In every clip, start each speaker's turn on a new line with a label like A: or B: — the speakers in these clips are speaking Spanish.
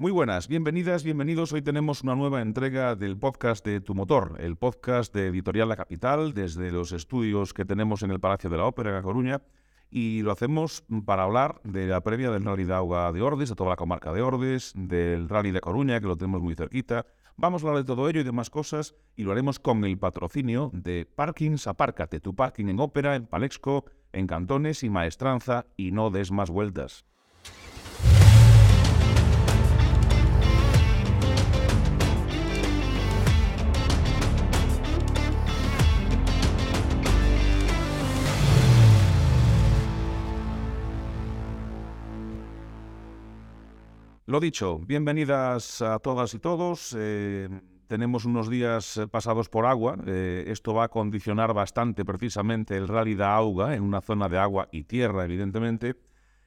A: Muy buenas, bienvenidas, bienvenidos. Hoy tenemos una nueva entrega del podcast de Tu Motor, el podcast de Editorial La Capital, desde los estudios que tenemos en el Palacio de la Ópera, en Coruña. Y lo hacemos para hablar de la previa del Rally de de Ordes, de toda la comarca de Ordes, del Rally de Coruña, que lo tenemos muy cerquita. Vamos a hablar de todo ello y demás cosas, y lo haremos con el patrocinio de Parkings Apárcate, tu parking en Ópera, en Palexco, en Cantones y Maestranza, y no des más vueltas. Lo dicho, bienvenidas a todas y todos. Eh, tenemos unos días eh, pasados por agua. Eh, esto va a condicionar bastante precisamente el rally de Auga en una zona de agua y tierra, evidentemente.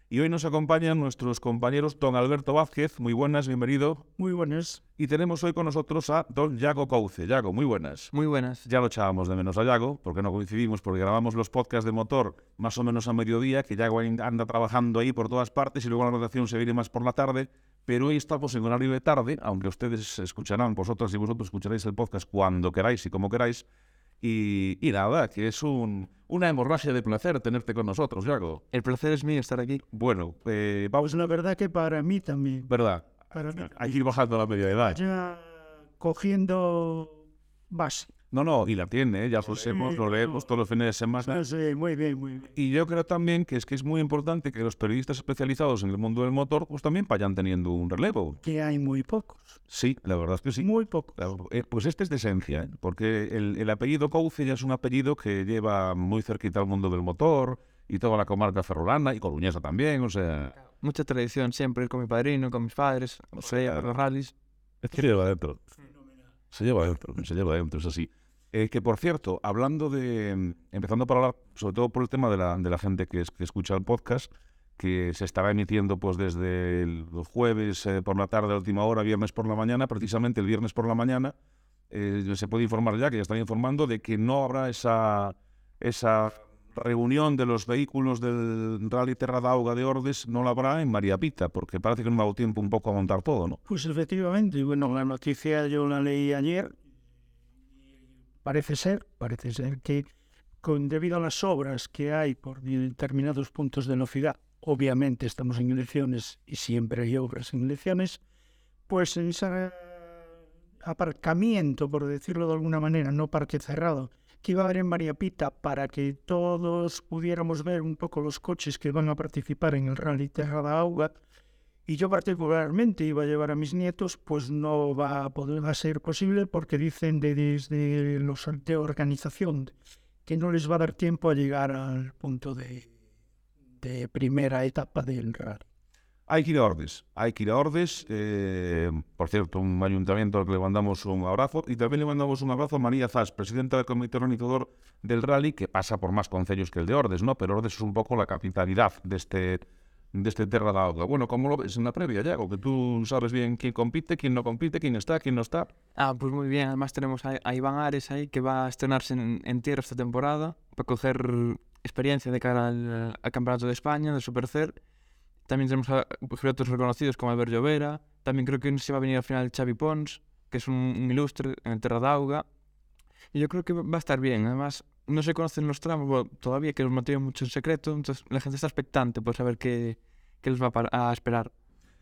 A: Y hoy nos acompañan nuestros compañeros don Alberto Vázquez. Muy buenas, bienvenido.
B: Muy buenas.
A: Y tenemos hoy con nosotros a don Yago Couce. Yago, muy buenas.
C: Muy buenas.
A: Ya lo echábamos de menos a Yago, porque no coincidimos, porque grabamos los podcasts de motor más o menos a mediodía, que Yago anda trabajando ahí por todas partes y luego la rotación se viene más por la tarde pero hoy estamos en horario de tarde, aunque ustedes escucharán, vosotras y vosotros escucharéis el podcast cuando queráis y como queráis. Y, nada, que es un, una hemorragia de placer tenerte con nosotros, Yago.
C: El placer es mío estar aquí.
A: Bueno, eh, vamos.
B: Pues la verdad que para mí también.
A: ¿Verdad?
B: Para mí.
A: Hay que ir bajando la media edad.
B: Ya cogiendo base.
A: No, no, y la tiene, ¿eh? ya lo leemos todos los fines de semana.
B: Sí, muy bien, muy bien.
A: Y yo creo también que es que es muy importante que los periodistas especializados en el mundo del motor pues también vayan teniendo un relevo.
B: Que hay muy pocos.
A: Sí, la verdad es que sí.
B: Muy pocos.
A: Eh, pues este es de esencia, ¿eh? porque el, el apellido Couce ya es un apellido que lleva muy cerquita al mundo del motor y toda la comarca ferrolana y coruñesa también, o sea...
C: Mucha tradición, siempre con mi padrino, con mis padres, o sea, los rallies.
A: Es que se lleva adentro. Se lleva adentro, se lleva adentro, es así. Eh, que por cierto, hablando de. Empezando por hablar, sobre todo por el tema de la, de la gente que, escucha el podcast, que se estará emitiendo pues desde el, jueves eh, por la tarde a última hora, viernes por la mañana, precisamente el viernes por la mañana, eh, se puede informar ya, que ya están informando, de que no habrá esa, esa reunión de los vehículos del Rally Terra de Ordes, no la habrá en María Pita, porque parece que no ha dado tiempo un poco a montar todo, ¿no?
B: Pues efectivamente, bueno, la noticia yo la leí ayer Parece ser, parece ser que con, debido a las obras que hay por determinados puntos de la ciudad, obviamente estamos en elecciones y siempre hay obras en elecciones, pues en ese aparcamiento, por decirlo de alguna manera, no parque cerrado, que iba a haber en María Pita para que todos pudiéramos ver un poco los coches que van a participar en el Rally Terra da Auga, y yo particularmente iba a llevar a mis nietos, pues no va a poder a ser posible porque dicen de, desde los de organización que no les va a dar tiempo a llegar al punto de, de primera etapa del rally.
A: Hay que ir a Ordes, hay que ir a Ordes. Eh, por cierto, un ayuntamiento al que le mandamos un abrazo y también le mandamos un abrazo a María Zas, presidenta del comité organizador del rally, que pasa por más concellos que el de Ordes, ¿no? Pero Ordes es un poco la capitalidad de este de este Terra da. Bueno, ¿cómo lo ves en la previa, ya? Que tú sabes bien quién compite, quién no compite, quién está, quién no está.
C: Ah, pues muy bien. Además tenemos a, Iván Ares ahí, que va a estrenarse en, tierra esta temporada, para coger experiencia de cara al, Campeonato de España, del Supercer. También tenemos a pilotos reconocidos como Albert Llovera. También creo que se va a venir al final Xavi Pons, que es un, ilustre en el Terra da Auga. Y yo creo que va a estar bien. Además, no se conocen los tramos todavía, que los mantienen mucho en secreto, entonces la gente está expectante por saber qué, qué les va a, esperar.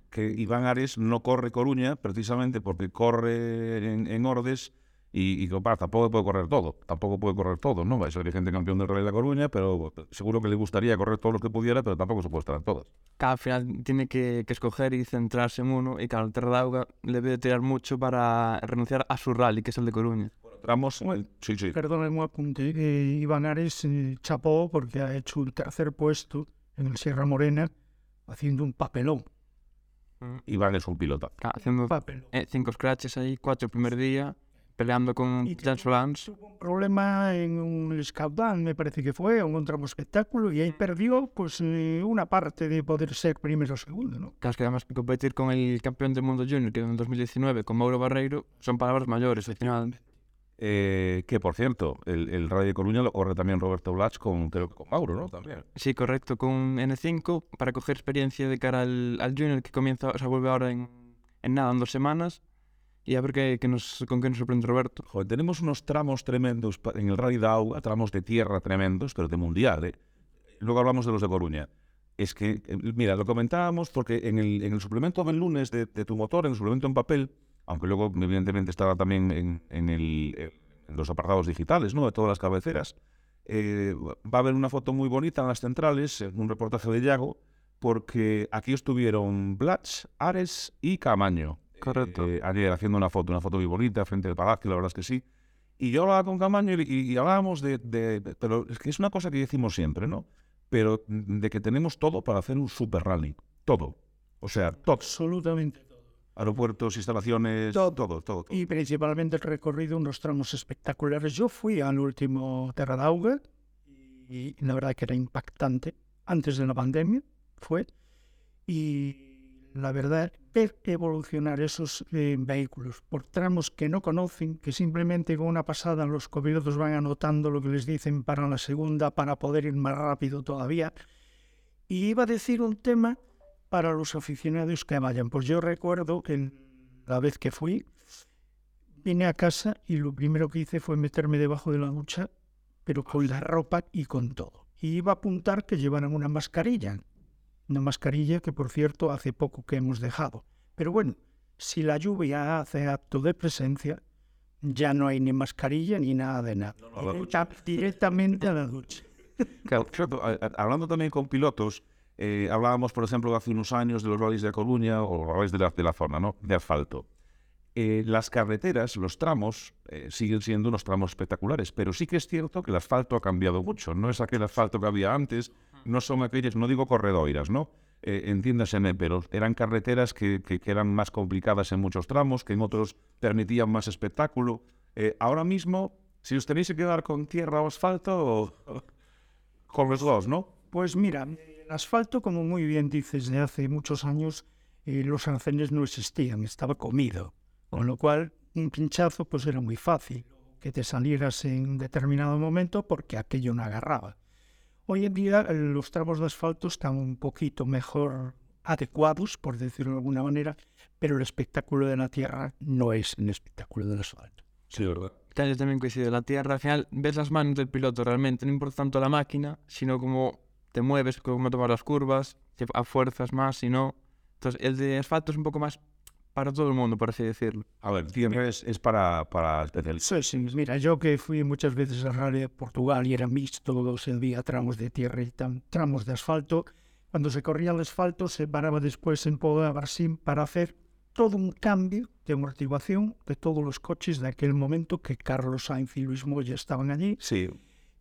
A: Que Iván Ares no corre Coruña precisamente porque corre en, Ordes y, y tampoco puede correr todo, tampoco puede correr todo, ¿no? Va a ser dirigente campeón del Rally de la Coruña, pero seguro que le gustaría correr todo lo que pudiera, pero tampoco se puede estar en todas.
C: Cada final tiene que, escoger y centrarse en uno, y claro, el Terra le debe tirar mucho para renunciar a su rally, que es el de Coruña.
A: Ramos, sí, sí.
B: Perdón, un apunte. Eh, Iván Ares eh, chapó porque ha hecho un tercer puesto en el Sierra Morena haciendo un papelón.
A: Mm. Iván es un piloto.
C: haciendo papelón. Eh, cinco scratches ahí, cuatro el primer día, peleando con Jan Solans.
B: Tuvo un problema en un Scoutdown, me parece que fue, un tramo espectáculo, y ahí perdió pues una parte de poder ser primero o segundo, ¿no?
C: Claro, que además competir con el campeón del mundo junior, que en 2019, con Mauro Barreiro, son palabras mayores, al final.
A: Eh, que por cierto, el, el Rally de Coruña lo corre también Roberto Blach con, creo que con Mauro, ¿no? También.
C: Sí, correcto, con N5 para coger experiencia de cara al, al Junior que comienza, o sea, vuelve ahora en, en nada, en dos semanas. Y a ver qué, qué nos, con qué nos sorprende Roberto.
A: Joder, tenemos unos tramos tremendos en el Rally de Auga, tramos de tierra tremendos, pero de mundial, ¿eh? Luego hablamos de los de Coruña. Es que, eh, mira, lo comentábamos porque en el, en el suplemento del lunes de, de tu motor, en el suplemento en papel, aunque luego evidentemente estaba también en, en el- en los apartados digitales, ¿no? De todas las cabeceras, eh, va a haber una foto muy bonita en las centrales, en un reportaje de Yago, porque aquí estuvieron Blatch, Ares y Camaño.
C: Correcto.
A: Eh, ayer haciendo una foto, una foto muy bonita frente al palacio, la verdad es que sí. Y yo hablaba con Camaño y, hablábamos de, de- de- Pero es que es una cosa que decimos siempre, ¿no? Pero de que tenemos todo para hacer un super rally. Todo. O sea, todo.
B: Absolutamente todo.
A: Aeropuertos, instalaciones,
B: Todo.
A: todo, todo. todo.
B: Y principalmente el recorrido, unos tramos espectaculares. Yo fui al último Terra d'Auga y la verdad que era impactante. Antes de la pandemia fue. Y la verdad, ver evolucionar esos eh, vehículos por tramos que no conocen, que simplemente con una pasada los copilotos van anotando lo que les dicen para la segunda, para poder ir más rápido todavía. Y iba a decir un tema para los aficionados que vayan. Pues yo recuerdo que la vez que fui, vine a casa y lo primero que hice fue meterme debajo de la ducha, pero con la ropa y con todo. Y iba a apuntar que llevaran una mascarilla. Una mascarilla que, por cierto, hace poco que hemos dejado. Pero bueno, si la lluvia hace acto de presencia, ya no hay ni mascarilla ni nada de nada.
A: a la
B: Directa- directamente a la ducha.
A: Claro, hablando también con pilotos, eh, hablábamos, por ejemplo, hace unos años de los rallies de Coruña o los rallies de la, de la zona, ¿no? De asfalto. Eh, las carreteras, los tramos, eh, siguen siendo unos tramos espectaculares, pero sí que es cierto que el asfalto ha cambiado mucho. No es aquel asfalto que había antes, no son aquellas, no digo corredoiras, ¿no? Eh, entiéndaseme, pero eran carreteras que, que- eran más complicadas en muchos tramos, que en otros permitían más espectáculo. Ahora mismo, si os tenéis que quedar con tierra o asfalto, o- con los dos, ¿no?
B: Pues mira, asfalto, como muy bien dices, de hace muchos años, eh, los arcenes no existían, estaba comido. Con lo cual, un pinchazo pues era muy fácil que te salieras en determinado momento porque aquello no agarraba. Hoy en día eh, los tramos de asfalto están un poquito mejor adecuados, por decirlo de alguna manera, pero el espectáculo de la tierra no es el espectáculo del asfalto.
A: Sí, verdad.
C: Yo también coincido. La tierra, al final, ves las manos del piloto realmente. No importa tanto la máquina, sino cómo te mueves, cómo tomas las curvas, si a fuerzas más, si no. Entonces, el de asfalto es un poco más para todo el mundo, por así decirlo.
A: A ver, tierra es, es para, para especialistas.
B: Sí, sí, mira, yo que fui muchas veces al Rally de Portugal y era mixto, se veía tramos de tierra y tam- tramos de asfalto. Cuando se corría el asfalto, se paraba después en Poda Brasil para hacer todo un cambio de amortiguación de todos los coches de aquel momento que Carlos Sainz y Luis Moya estaban allí.
A: Sí.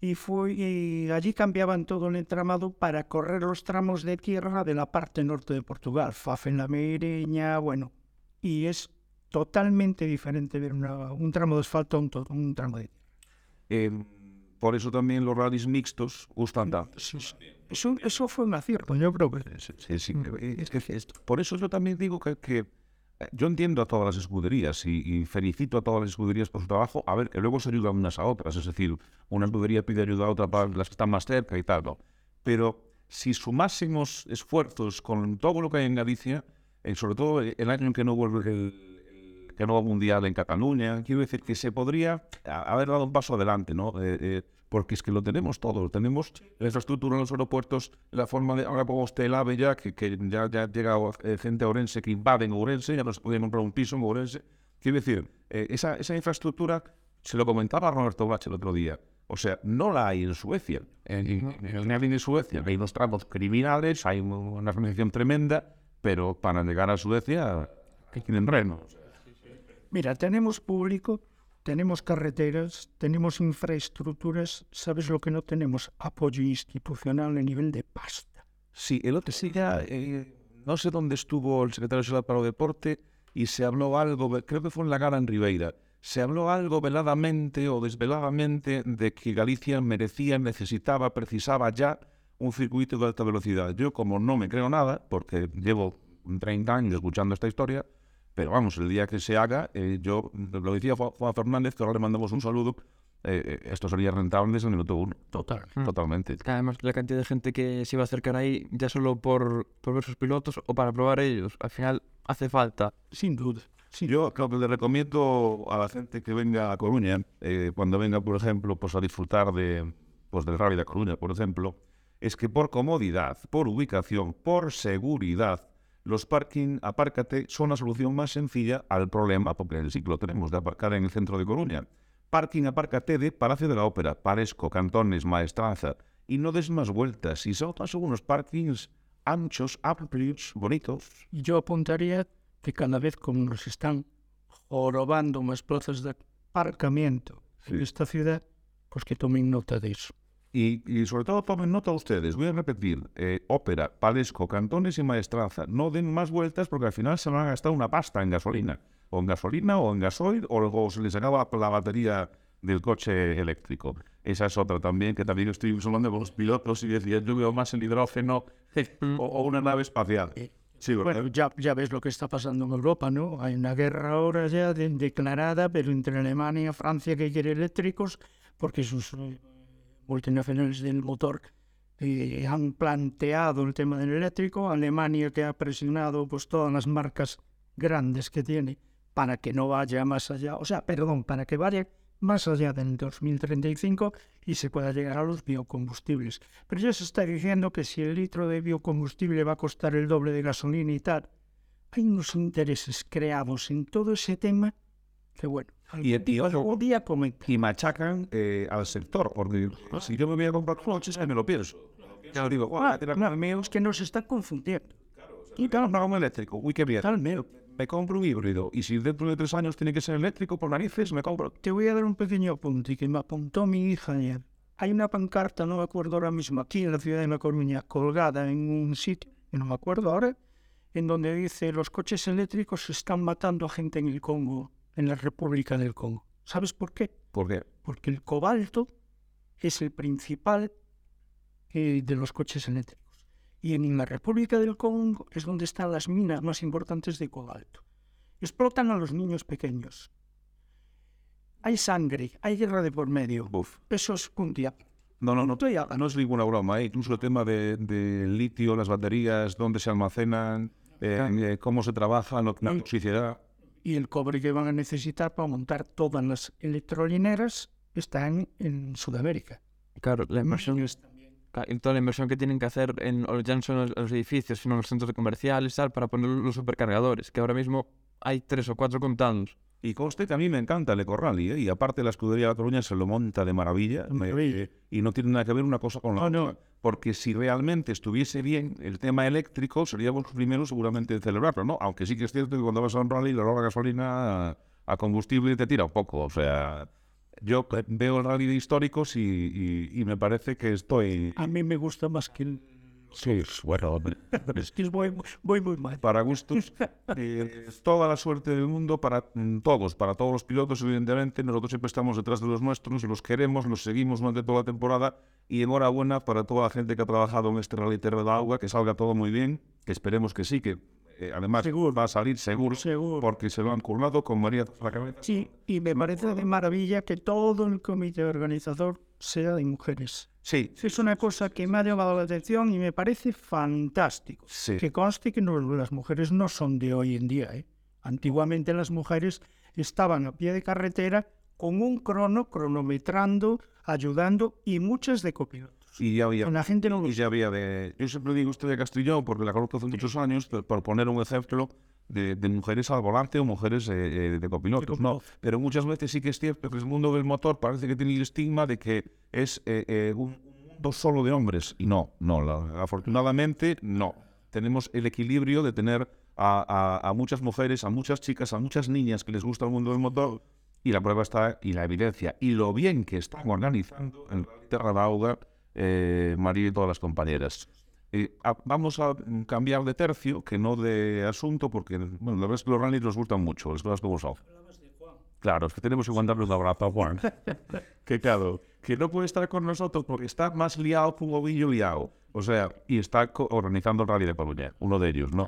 B: Y, fue, y allí cambiaban todo el entramado para correr los tramos de tierra de la parte norte de Portugal, Faf en la Meireña, bueno. Y es totalmente diferente ver una- un tramo de asfalto a un, un tramo de tierra.
A: Eh, por eso también los rallies mixtos gustan tanto.
B: Eso, eso fue un acierto, yo creo que...
A: Sí, sí, eh, es que por eso yo también digo que, que, yo entiendo a todas las escuderías y, y felicito a todas las escuderías por su trabajo. A ver, que luego se ayudan unas a otras. Es decir, una escudería pide ayuda a otra para las que están más cerca y tal, ¿no? Pero si sumásemos esfuerzos con todo lo que hay en Galicia, eh, sobre todo el año en que no vuelve el, que no va mundial en Cataluña, quiero decir que se podría haber dado un paso adelante, ¿no? Eh, eh, porque es que lo tenemos todo, tenemos la infraestructura en los aeropuertos, la forma de, ahora pongo usted el AVE ya, que, que ya, ya llega eh, gente a Orense que invaden Ourense, ya no se comprar un piso en Ourense. Quiero decir, eh, esa, esa infraestructura, se lo comentaba Roberto Bach el otro día, o sea, no la hay en Suecia. En, en, en, en Suecia hay unos tramos criminales, hay una organización tremenda, pero para llegar a Suecia hay que ir en reno.
B: Mira, tenemos público, tenemos carreteras, tenemos infraestructuras, ¿sabes lo que no tenemos? Apoyo institucional a nivel de pasta.
A: Sí, el otro día, eh, no sé dónde estuvo el secretario general para el deporte y se habló algo, creo que fue en la Gara en Ribeira, se habló algo veladamente o desveladamente de que Galicia merecía, necesitaba, precisaba ya un circuito de alta velocidad. Yo, como no me creo nada, porque llevo 30 años escuchando esta historia, pero vamos, el día que se haga, eh, yo lo decía Juan Fernández, que ahora le mandamos un saludo, eh, eh, esto sería rentable desde el minuto uno.
B: Total.
C: Mm.
A: Totalmente.
C: Además, la cantidad de gente que se iba a acercar ahí, ya solo por, por ver sus pilotos o para probar ellos, al final hace falta.
B: Sin duda. sin
A: Yo lo que le recomiendo a la gente que venga a Coruña, eh, cuando venga, por ejemplo, pues a disfrutar de, pues del Rally de Coruña, por ejemplo, es que por comodidad, por ubicación, por seguridad, los parking apárcate son la solución más sencilla al problema, porque en el ciclo tenemos de aparcar en el centro de Coruña. Parking apárcate de Palacio de la Ópera, Paresco, Cantones, Maestranza, y no des más vueltas. Y son, son unos parkings anchos, amplios, bonitos.
B: Yo apuntaría que cada vez como nos están jorobando más plazas de aparcamiento en esta ciudad, pues que tomen nota de eso.
A: Y, y sobre todo tomen nota ustedes, voy a repetir, eh, ópera, palesco, cantones y maestranza, no den más vueltas porque al final se van a gastar una pasta en gasolina, o en gasolina, o en gasoil, o, o se les acaba la batería del coche eléctrico. Esa es otra también, que también estoy hablando con los pilotos y decía, yo veo más el hidrógeno o, o una nave espacial. Sí, ¿verdad?
B: Bueno, ya, ya ves lo que está pasando en Europa, ¿no? Hay una guerra ahora ya de- declarada, pero entre Alemania y Francia que quiere eléctricos, porque sus eh, multinacionales del motor eh, han planteado el tema del eléctrico. Alemania que ha presionado pues todas las marcas grandes que tiene para que no vaya más allá, o sea, perdón, para que vaya más allá del 2035 y se pueda llegar a los biocombustibles. Pero ya se está diciendo que si el litro de biocombustible va a costar el doble de gasolina y tal, hay unos intereses creados en todo ese tema que bueno,
A: Y, y,
B: algún día comentar.
A: y machacan eh, al sector, porque si yo me voy a comprar coches, me lo pienso. Ya digo, guau,
B: Ah, claro, mío, es que nos está confundiendo.
A: y claro, no un eléctrico, uy, qué bien.
B: Tal, mío.
A: Me compro un híbrido, y si dentro de tres años tiene que ser eléctrico, por narices, me compro
B: Te voy a dar un pequeño apunte que me apuntó mi hija ayer. Hay una pancarta, no me acuerdo ahora mismo, aquí en la ciudad de La Coruña, colgada en un sitio, que no me acuerdo ahora, en donde dice los coches eléctricos están matando a gente en el Congo, en la República del Congo. ¿Sabes por qué?
A: porque
B: Porque el cobalto es el principal eh, de los coches eléctricos. Y en la República del Congo es donde están las minas más importantes de cobalto. Explotan a los niños pequeños. Hay sangre, hay guerra de por medio.
A: Uf.
B: Eso es un día.
A: No, no, no. No es ninguna broma, ¿eh? incluso el tema de, de litio, las baterías, dónde se almacenan, eh, eh, cómo se trabaja, la
B: Mm.
A: toxicidad.
B: Y el cobre que van a necesitar para montar todas las electrolineras está en, Sudamérica.
C: Claro, la inversión, toda la inversión que tienen que hacer en, ya no son los, los edificios, sino los centros comerciales, tal, para poner los supercargadores, que ahora mismo hay tres o cuatro contados.
A: Y conste que a mí me encanta el Ecorrally, ¿eh? y aparte la escudería de La Coruña se lo monta de maravilla, me- eh, y no tiene nada que ver una cosa con la
B: No,
A: otra.
B: no.
A: Porque si realmente estuviese bien el tema eléctrico, seríamos los primeros seguramente en celebrarlo, ¿no? Aunque sí que es cierto que cuando vas a un rally, la hora gasolina a, combustible te tira un poco, o sea... Yo veo el rally de históricos y- y me parece que estoy...
B: A mí me gusta más que el...
A: Sí, bueno,
B: voy, voy muy mal.
A: para gustos. eh, toda la suerte del mundo para mm, todos, para todos los pilotos, evidentemente. Nosotros siempre estamos detrás de los nuestros, los queremos, los seguimos durante toda la temporada. Y enhorabuena para toda la gente que ha trabajado en este Rally Terra de Agua, que salga todo muy bien, que esperemos que sí, que eh, además
B: Seguro.
A: va a salir seguro,
B: Seguro.
A: porque se lo han currado con María la cabeza.
B: Sí, y me parece de maravilla que todo el comité organizador sea de mujeres.
A: Sí,
B: Es una cosa que me ha llamado la atención y me parece fantástico.
A: sí.
B: Que conste que no- las mujeres no son de hoy en día. ¿eh? Antiguamente las mujeres estaban a pie de carretera con un crono, cronometrando, ayudando y muchas de copilotos.
A: Y ya había
B: La gente no
A: Y ya había de... Yo siempre digo usted de Castrillón, porque la conozco hace muchos años, por por poner un ejemplo de, de mujeres al volante o mujeres eh, eh, de copilotos, ¿no? Pero muchas veces sí que es cierto que el mundo del motor parece que tiene el estigma de que es eh, eh, un un mundo solo de hombres. Y no, no, la- afortunadamente no. Tenemos el equilibrio de tener a, a- a muchas mujeres, a muchas chicas, a muchas niñas que les gusta el mundo del motor. Y la prueba está, y la evidencia, y lo bien que están organizando Rally Terra da Auga, eh, María y todas las compañeras. Eh, a- vamos a cambiar de tercio, que no de asunto, porque bueno, la verdad es que los rallies nos gustan mucho, las cosas como son. Claro, es que tenemos que mandarle un abrazo a Juan. que claro, que no puede estar con nosotros porque está más liado que un ovillo liado. O sea, y está organizando el Rally de Coruña, uno de ellos, ¿no?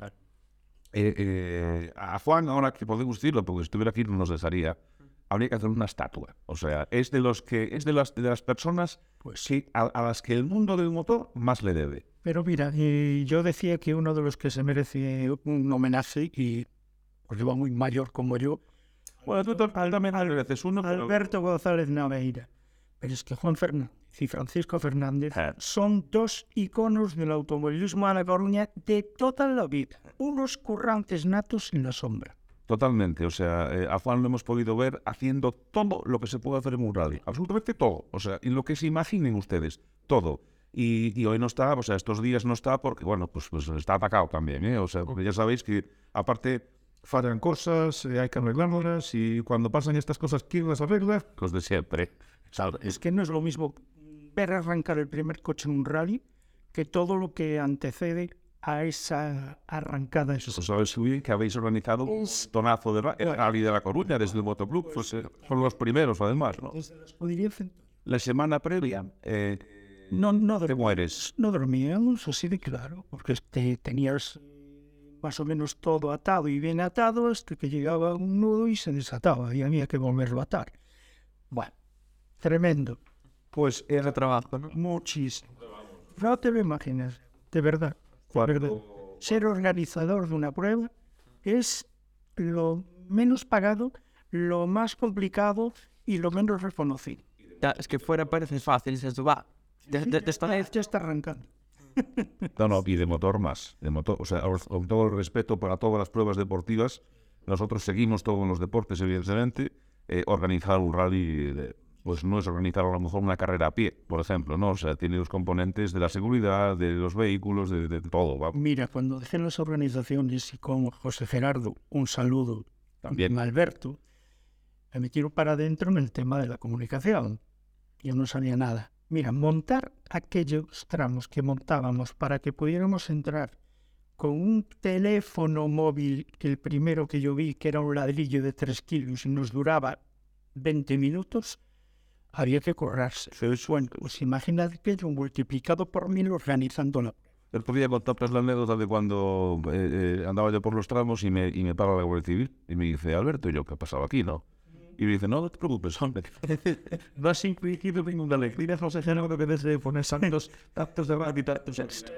A: Eh, eh, a Juan, ahora que podemos decirlo, porque si estuviera aquí no nos dejaría, habría que hacer una estatua. O sea, es de los que es de las, de las personas
B: Pues
A: que, a, a las que el mundo del motor más le debe.
B: Pero mira, eh, yo decía que uno de los que se merece un homenaje, y porque va muy mayor como yo,
A: Bueno, tú tam- también mereces uno, pero-
B: Alberto González Naveira. Pero es que Juan Fernández y Francisco Fernández
A: Ah.
B: son dos iconos del automovilismo a La Coruña de toda la vida. Unos currantes natos en la sombra.
A: Totalmente, o sea, eh, a Juan lo hemos podido ver haciendo todo lo que se puede hacer en un rally, absolutamente todo, o sea, en lo que se imaginen ustedes, todo. Y, y hoy no está, o sea, estos días no está porque, bueno, pues, pues está atacado también, ¿eh? O sea, porque ya sabéis que aparte fallan cosas, eh, hay que arreglarlas y cuando pasan estas cosas, ¿quién las arregla? Los de siempre.
B: Es que no es lo mismo ver arrancar el primer coche en un rally que todo lo que antecede a esa arrancada.
A: Eso muy bien que habéis organizado un tonazo de rally de La Coruña desde el Motoclub, pues, eh, son los primeros además, ¿no?
B: Desde la
A: semana previa, eh,
B: No, no,
A: ¿te mueres?
B: no dormíamos así de claro, porque te tenías más o menos todo atado y bien atado hasta que llegaba un nudo y se desataba y había que volverlo a atar. Bueno, tremendo.
A: Pues
C: Ese trabajo, ¿no?
B: Muchísimo. No te lo imaginas, de verdad. Verdad. Ser organizador de una prueba es lo menos pagado, lo más complicado y lo menos reconocido.
C: Es que fuera parece fácil, dices tú, va, de, de- de esta vez
B: Ya está arrancando.
A: No, no, y de motor más. De motor, o sea, con todo el respeto para todas las pruebas deportivas, nosotros seguimos todos los deportes, evidentemente. eh, organizar un rally, de- pues no es organizar a lo mejor una carrera a pie, por ejemplo, ¿no? O sea, tiene los componentes de la seguridad, de los vehículos, de, de todo. ¿va?
B: Mira, cuando dejé las organizaciones y con José Gerardo, un saludo
A: También.
B: Alberto, me metieron para adentro en el tema de la comunicación. Yo no sabía nada. Mira, montar aquellos tramos que montábamos para que pudiéramos entrar con un teléfono móvil, que el primero que yo vi, que era un ladrillo de 3 kilos y nos duraba 20 minutos, había que. Bueno, pues imagínate que yo multiplicado por mil organizando la
A: El otro día contaste la anécdota de cuando eh, eh, andaba yo por los tramos y me, y me para la Guardia Civil y me dice, Alberto, ¿y yo qué ha pasado aquí, no? Y me dice, no, no te preocupes, hombre.
B: No has incluido ninguna alegría, José Gerardo, que desde poner santos, tantos de radio y tantos esto.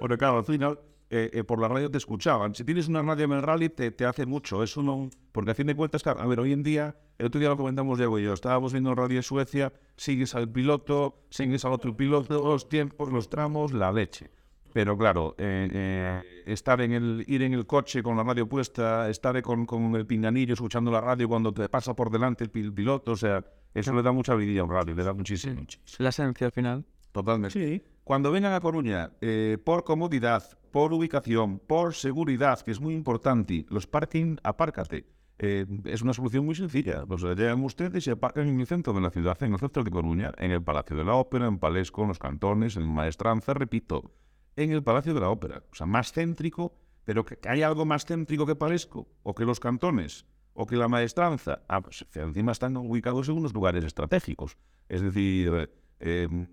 A: Bueno, claro, al final, eh, eh, por la radio te escuchaban. Si tienes una radio en el rally, te, te hace mucho. Eso no. Porque a fin de cuentas, claro, a ver, hoy en día, el otro día lo comentamos Diego y yo, estábamos viendo rally de Suecia, sigues al piloto, sigues al otro piloto, los tiempos, los tramos, la leche. Pero claro, eh, eh, estar en el, ir en el coche con la radio puesta, estar con, con el pinganillo escuchando la radio cuando te pasa por delante el, pil- piloto, o sea, eso le da mucha vidilla a un rally, le da muchísimo.
C: la esencia al final.
A: Totalmente.
B: Sí,
A: Cuando vengan a Coruña, eh, por comodidad, por ubicación, por seguridad, que es muy importante, los parking, apárcate. Eh, es una solución muy sencilla. Sea, llegan ustedes y se aparcan en el centro de la ciudad, en el centro de Coruña, en el Palacio de la Ópera, en Palesco, en los cantones, en Maestranza, repito, en el Palacio de la Ópera. O sea, más céntrico, pero que, hay algo más céntrico que Palesco, o que los cantones, o que la Maestranza. Ah, pues encima están ubicados en unos lugares estratégicos. Es decir, eh, eh,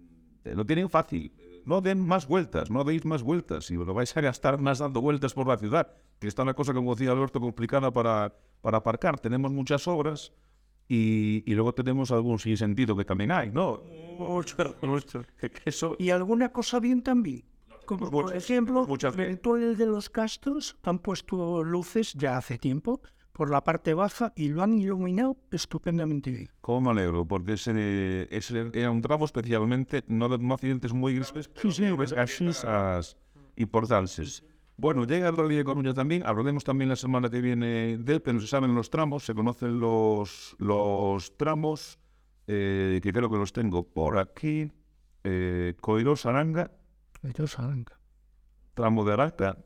A: lo tienen fácil. No den más vueltas, no deis más vueltas. Y lo vais a gastar más dando vueltas por la ciudad. Que está una cosa, como decía Alberto, complicada para, para aparcar. Tenemos muchas obras y, y luego tenemos algún sinsentido que también hay, ¿no?
B: mucho,
A: mucho. Eso,
B: Y alguna cosa bien también. Como por ejemplo,
A: muchas
B: en el túnel de los castros han puesto luces ya hace tiempo por la parte baja y lo han iluminado estupendamente bien.
A: como me alegro, porque ese, ese era un tramo especialmente, no, no accidentes muy graves, pero
B: Sí, sí,
A: cosas importantes. Bueno, llega el Rally de Coruña también, hablaremos también la semana que viene de él, pero se saben los tramos, se conocen los, los tramos, eh, que creo que los tengo por aquí, eh, Coirós Aranga,
B: Ellos arranca.
A: tramo de Araca,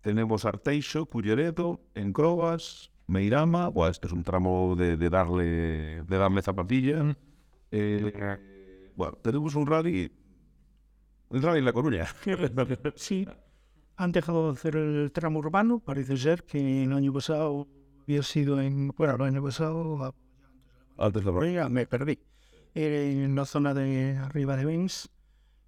A: tenemos Arteixo, Culleredo, Encrobas, Meirama, Buah, este es un tramo de, de darle de darle zapatilla. Eh, bueno, tenemos un rally, un rally en La Coruña.
B: Sí, han dejado de hacer el tramo urbano. Parece ser que el año pasado había sido en. Bueno, el año pasado
A: Antes de
B: ya me perdí. Era en la zona de arriba de Benz.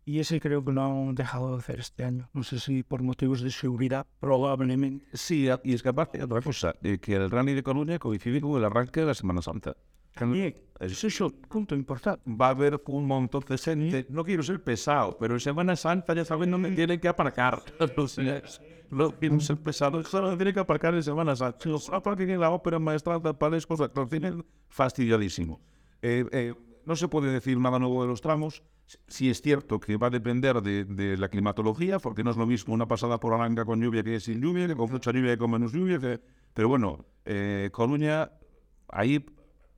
B: Y ese creo que lo han dejado de hacer este año. No sé si por motivos de seguridad, probablemente.
A: Sí, y es que aparte, otra cosa, eh, que el rally de Coruña coincide con el arranque de la Semana Santa.
B: También, eso es un punto importante.
A: va a haber un montón de gente. No quiero ser pesado, pero en Semana Santa ya saben dónde tienen que aparcar. No quiero ser pesado, solo tienen que aparcar en Semana Santa. Los aparquen en la ópera maestral de Pales, cosa que tienen fastidiadísimo. Eh, eh, no se puede decir nada nuevo de los tramos. Sí es cierto que va a depender de, de la climatología, porque no es lo mismo una pasada por Aranga con lluvia que sin lluvia, que con mucha lluvia que con menos lluvia. que- Pero bueno, eh, Coruña, ahí,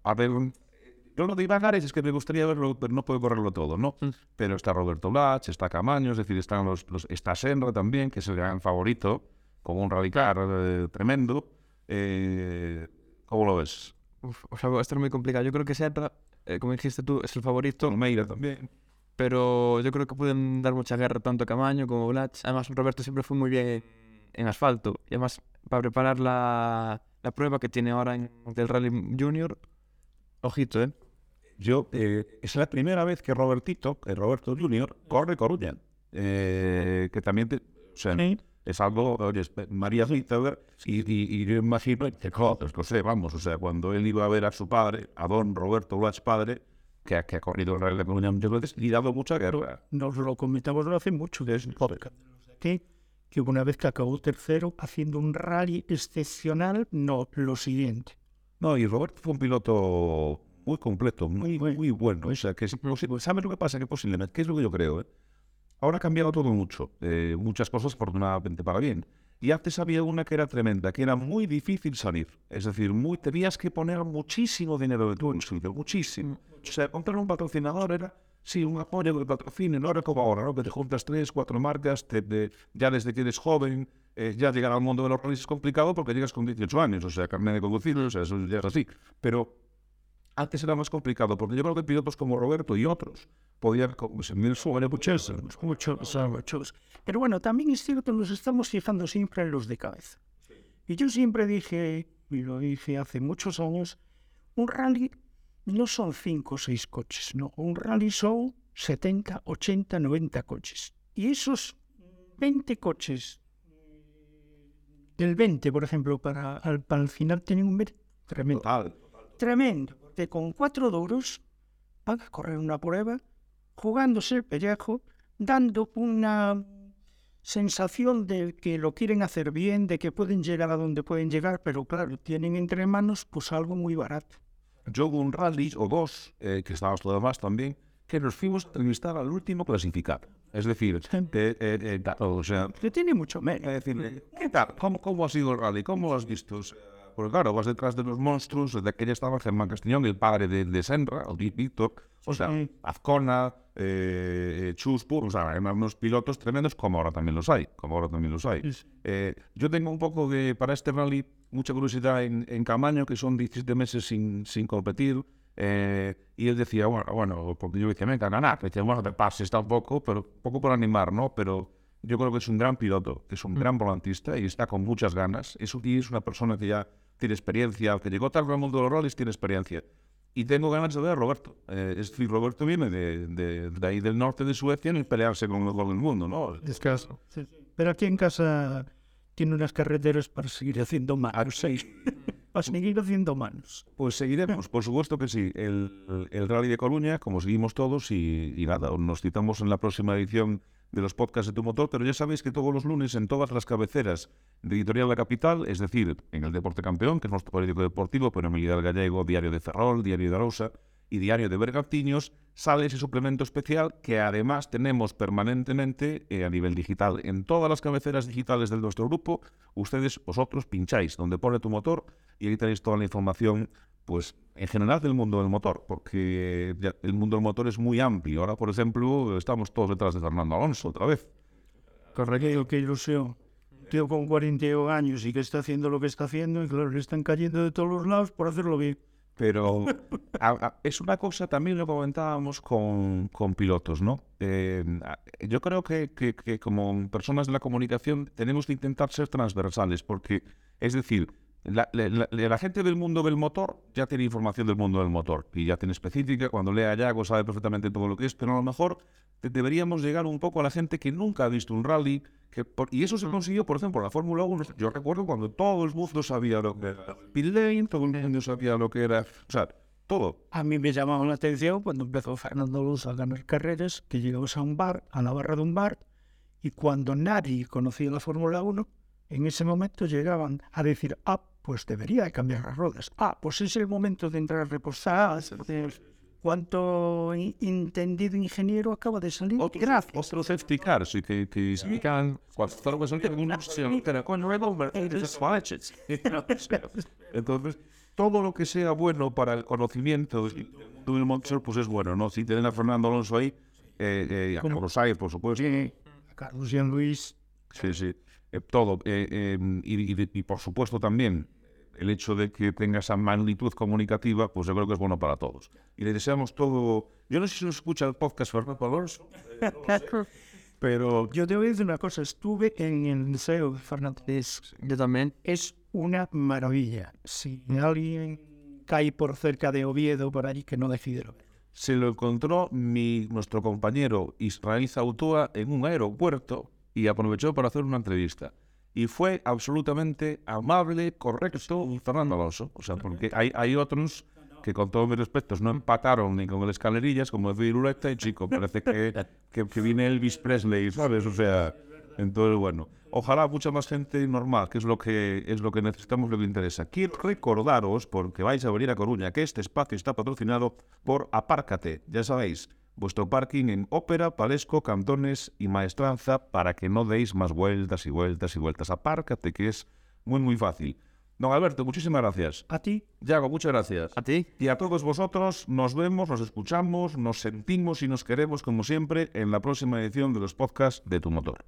A: a ver, yo lo de Ibagares es que me gustaría verlo, pero no puedo correrlo todo, ¿no?
C: Mm.
A: Pero está Roberto Lach, está Camaño, es decir, están los, los- está Senra también, que es el gran favorito, con un radical eh, tremendo. Eh, ¿Cómo lo ves?
C: Uf, o sea, va a estar muy complicado. Yo creo que Serra, eh, como dijiste tú, es el favorito,
A: Meira también.
C: Pero yo creo que pueden dar mucha guerra tanto a Camaño como a Blach. Además, Roberto siempre fue muy bien en, asfalto. Y además, para preparar la, la prueba que tiene ahora en, del Rally Junior, ojito, ¿eh?
A: Yo, eh, es la primera vez que Robertito, que Roberto Junior, corre Coruña. Eh, que también, te- o sea,
B: Sí.
A: es algo, oye, María Ritter, y, y, y yo imagino que, joder, no sé, vamos, o sea, cuando él iba a ver a su padre, a don Roberto Blas padre, que, ha- que ha corrido el Rally de veces, y dado mucha guerra.
B: Nos lo comentamos hace mucho de ese podcast aquí, que una vez que acabó tercero haciendo un rally excepcional, no, lo siguiente.
A: No, y Roberto fue un piloto muy completo, muy,
B: Muy
A: muy bueno. O sea, que es posible. ¿Sabes lo que pasa? Que posiblemente, ¿qué es lo que yo creo? eh? Ahora ha cambiado todo mucho. eh, muchas cosas, afortunadamente, para bien. Y antes había una que era tremenda, que era muy difícil salir. Es decir, muy, tenías que poner muchísimo dinero de tu bolsillo, muchísimo. O sea, comprar un patrocinador era, sí, un apoyo del patrocinio, no era como ahora, ¿no? Que te juntas tres, cuatro marcas, te- te- ya desde que eres joven, eh, ya llegar al mundo de los rallies es complicado porque llegas con 18 años, o sea, carnet de conducir, o sea, eso ya es así. Pero antes era más complicado, porque yo creo que pilotos como Roberto y otros podían, como se me suele muchísimo.
B: Muchos, muchos. Pero bueno, también es cierto, nos estamos fijando siempre en los de cabeza. Y yo siempre dije, y lo dije hace muchos años, un rally no son 5 o 6 coches, no. Un rally son 70, 80, 90 coches. Y esos 20 coches, del 20, por ejemplo, para, al, para el final tienen un mérito tremendo.
A: Total.
B: Tremendo, porque con cuatro duros van a correr una prueba jugándose el pellejo, dando una sensación de que lo quieren hacer bien, de que pueden llegar a donde pueden llegar, pero claro, tienen entre manos pues algo muy barato.
A: Yo hubo un rally o dos, eh, que estábamos los demás también, que nos fuimos a entrevistar al último clasificado. Es decir, eh, eh, eh, o sea,
B: Que tiene mucho mérito.
A: es decir, ¿qué tal? ¿Cómo, ¿Cómo ha sido el rally? ¿Cómo lo has visto? Porque claro, vas detrás de los monstruos, de aquella estaba Germán Castellón, el padre de, de Senra, o de Víctor, o sea. Azcona, eh, Chus, Pur, o sea, hay unos pilotos tremendos, como ahora también los hay, como ahora también los hay. Eh, yo tengo un poco de, para este rally, mucha curiosidad en, en Camaño, que son 17 meses sin, sin competir. eh, y él decía, bueno, bueno, porque yo decía, venga, ganar. Decía, bueno, te pases tampoco, pero poco por animar, ¿no? Pero yo creo que es un gran piloto, que es un gran volantista y está con muchas ganas. Es, un- y es una persona que ya tiene experiencia, que llegó tarde al mundo de los rallies, tiene experiencia. Y tengo ganas de ver a Roberto. Eh, es decir, Roberto viene de, de, de ahí del norte de Suecia en pelearse con el mejor del mundo, ¿no?
B: Descanso. Pero aquí en casa tiene unas carreteras para seguir haciendo manos. para seguir haciendo manos.
A: Pues seguiremos, por supuesto que sí. El, el Rally de Coruña, como seguimos todos, y, y nada, nos citamos en la próxima edición de los podcasts de Tu Motor, pero ya sabéis que todos los lunes en todas las cabeceras de Editorial La Capital, es decir, en el Deporte Campeón, que es nuestro periódico deportivo, pero en Miguel Gallego, Diario de Ferrol, Diario de Arousa y Diario de Bergantiños, sale ese suplemento especial que además tenemos permanentemente eh, a nivel digital. En todas las cabeceras digitales de nuestro grupo, ustedes, vosotros, pincháis donde pone tu motor y ahí tenéis toda la información, pues en general del mundo del motor, porque ya el mundo del motor es muy amplio. Ahora, por ejemplo, estamos todos detrás de Fernando Alonso otra vez.
B: Correcto, qué ilusión. Un tío con 41 años y que está haciendo lo que está haciendo y claro, le están cayendo de todos los lados por hacerlo bien.
A: Pero a- a- es una cosa, también lo comentábamos con, con pilotos, ¿no? Eh, yo creo que, que- que como personas de la comunicación tenemos que intentar ser transversales, porque, es decir, la, la- la- gente del mundo del motor ya tiene información del mundo del motor y ya tiene específica, cuando lea Yago sabe perfectamente todo lo que es, pero a lo mejor de- deberíamos llegar un poco a la gente que nunca ha visto un rally, que por- y eso se consiguió, por ejemplo, la Fórmula 1. Yo recuerdo cuando todo el mundo sabía lo que era pit lane, todo el mundo sabía lo que era. O sea, todo.
B: A mí me llamaba la atención cuando empezó Fernando Alonso a ganar carreras, que llegabas a un bar, a la barra de un bar, y cuando nadie conocía la Fórmula 1, en ese momento llegaban a decir, ah, pues debería de cambiar las ruedas. Ah, pues es el momento de entrar a reposar. de- ¿Cuánto entendido ingeniero acaba de salir? Gracias.
A: Otro safety car, sí, que, que explican cuando estamos en una opción, pero con Revolver, es watches. Entonces, todo lo que sea bueno para el conocimiento del motor, pues es bueno, ¿no? Si tienen a Fernando Alonso ahí, eh, eh, y a Carlos Sainz, por supuesto.
B: A Carlos Jean Luis,
A: Sí, sí. Eh, todo. Eh, eh, y, y- y, por supuesto también el hecho de que tenga esa magnitud comunicativa, pues yo creo que es bueno para todos. Y le deseamos todo. Yo no sé si nos escucha el podcast Fernando Alonso, eh, no pero
B: yo te voy a decir una cosa, estuve en el Museo de Fernando
C: Es- yo también.
B: es una maravilla. Si alguien cae por cerca de Oviedo, por allí, que no decide lo ver.
A: se lo encontró mi, nuestro compañero Israel Zautúa en un aeropuerto y aprovechó para hacer una entrevista. Y fue absolutamente amable, correcto, Fernando Alonso. O sea, porque hay, hay otros que con todos mis respetos no empataron ni con el escalerillas, como decía Iruleta, y chico, parece que, que, que viene Elvis Presley, ¿sabes? O sea, entonces, bueno, ojalá mucha más gente normal, que es lo que es lo que necesitamos, lo que interesa. Quiero recordaros, porque vais a venir a Coruña, que este espacio está patrocinado por Apárcate, ya sabéis, vuestro parking en Ópera, Palesco, Cantones y Maestranza, para que no deis más vueltas y vueltas y vueltas. Apárcate, que es muy, muy fácil. Don Alberto, muchísimas gracias.
B: A ti,
A: Yago, muchas gracias.
C: A ti.
A: Y a todos vosotros, nos vemos, nos escuchamos, nos sentimos y nos queremos, como siempre, en la próxima edición de los podcasts de Tu Motor.